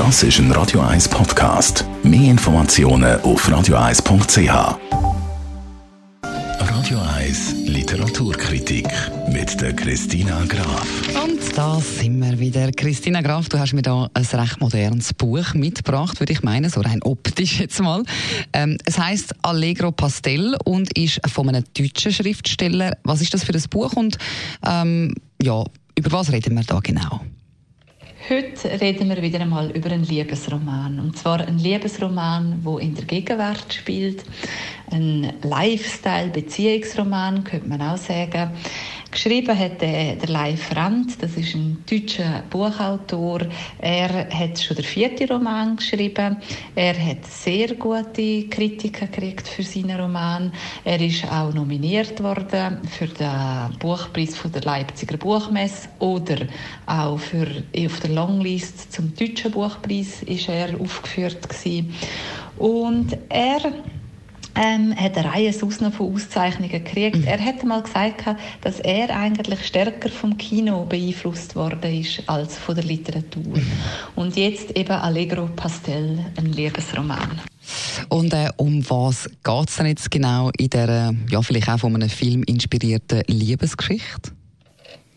Das ist ein Radio 1 Podcast. Mehr Informationen auf radio1.ch. Radio 1 Literaturkritik mit der Christina Graf. Und da sind wir wieder. Christina Graf, du hast mir da ein recht modernes Buch mitgebracht, würde ich meinen, so rein optisch jetzt mal. Ähm, es heißt Allegro Pastel und ist von einem deutschen Schriftsteller. Was ist das für ein Buch und ähm, ja, über was reden wir da genau? Heute reden wir wieder einmal über einen Liebesroman. Und zwar einen Liebesroman, wo in der Gegenwart spielt. Ein Lifestyle-Beziehungsroman, könnte man auch sagen. Geschrieben hat der, der Leif Rand, das ist ein deutscher Buchautor. Er hat schon den vierten Roman geschrieben. Er hat sehr gute Kritiken gekriegt für seinen Roman. Er ist auch nominiert worden für den Buchpreis von der Leipziger Buchmesse oder auch für auf der Longlist zum deutschen Buchpreis ist er aufgeführt gewesen. Und er ähm, hat eine Reihe von Auszeichnungen gekriegt. Mhm. Er hätte mal gesagt, dass er eigentlich stärker vom Kino beeinflusst worden ist als von der Literatur. Mhm. Und jetzt eben Allegro Pastel, ein Liebesroman. Und äh, um was geht es denn jetzt genau in der, ja, vielleicht auch von einem Film inspirierten Liebesgeschichte?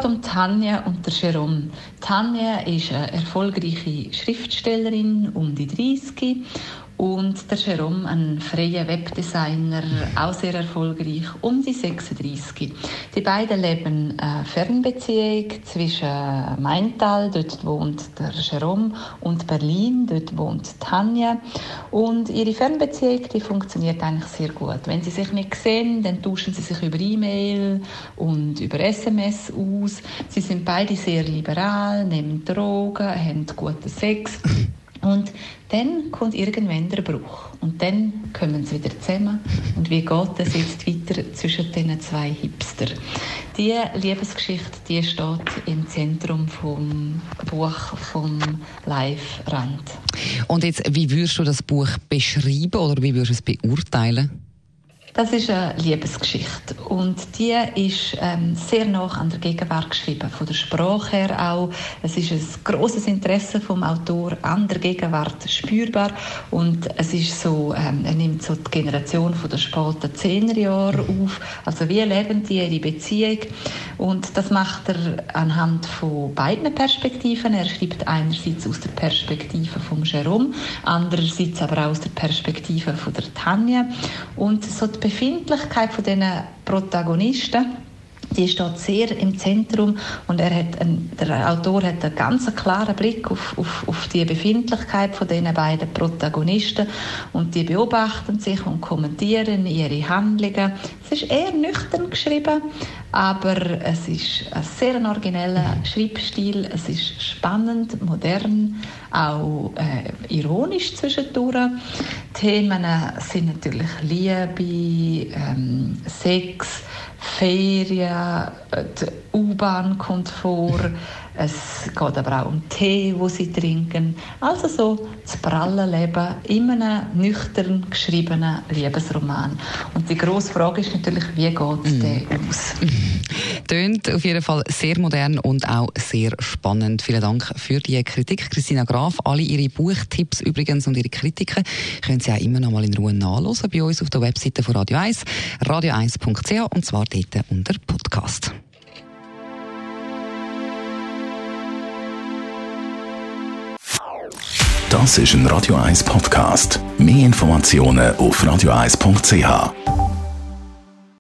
um Tanja und der Jerome. Tanja ist eine erfolgreiche Schriftstellerin um die 30 und der Jerome, ein freier Webdesigner, auch sehr erfolgreich, um die 36. Die beiden leben eine Fernbeziehung zwischen Maintal, dort wohnt der Jerome, und Berlin, dort wohnt Tanja. Und ihre Fernbeziehung, die funktioniert eigentlich sehr gut. Wenn sie sich nicht sehen, dann tauschen sie sich über E-Mail und über SMS aus. Sie sind beide sehr liberal, nehmen Drogen, haben guten Sex. Und dann kommt irgendwann der Bruch. Und dann kommen sie wieder zusammen. Und wie geht es jetzt weiter zwischen diesen zwei Hipster? Die Liebesgeschichte, die steht im Zentrum vom Buch vom Live Rand. Und jetzt, wie würdest du das Buch beschreiben oder wie würdest du es beurteilen? Das ist eine Liebesgeschichte und die ist ähm, sehr nah an der Gegenwart geschrieben, von der Sprache her auch. Es ist ein großes Interesse vom Autor an der Gegenwart spürbar und es ist so, ähm, er nimmt so die Generation von der späten Zehnerjahre auf. Also wie leben die ihre Beziehung und das macht er anhand von beiden Perspektiven. Er schreibt einerseits aus der Perspektive von Jerome, andererseits aber auch aus der Perspektive von der Tanja und so die Befindlichkeit von diesen Protagonisten die steht sehr im Zentrum und er hat ein, der Autor hat einen ganz klaren Blick auf, auf, auf die Befindlichkeit von diesen beiden Protagonisten und die beobachten sich und kommentieren ihre Handlungen. Es ist eher nüchtern geschrieben, aber es ist ein sehr origineller Schreibstil. Es ist spannend, modern, auch äh, ironisch zwischendurch. Themen sind natürlich Liebe, ähm, Sex, Ferien, die U-Bahn kommt vor, es geht aber auch um Tee, wo sie trinken. Also so das pralle Leben in einem nüchtern geschriebenen Liebesroman. Und die grosse Frage ist natürlich, wie geht mm. der aus? Tönt auf jeden Fall sehr modern und auch sehr spannend. Vielen Dank für die Kritik, Christina Graf. Alle Ihre Buchtipps übrigens und Ihre Kritiken können Sie auch immer noch mal in Ruhe nachlesen bei uns auf der Webseite von Radio 1, radio1.ch und zwar dort unter Podcast. Das ist ein Radio 1 Podcast. Mehr Informationen auf radio1.ch.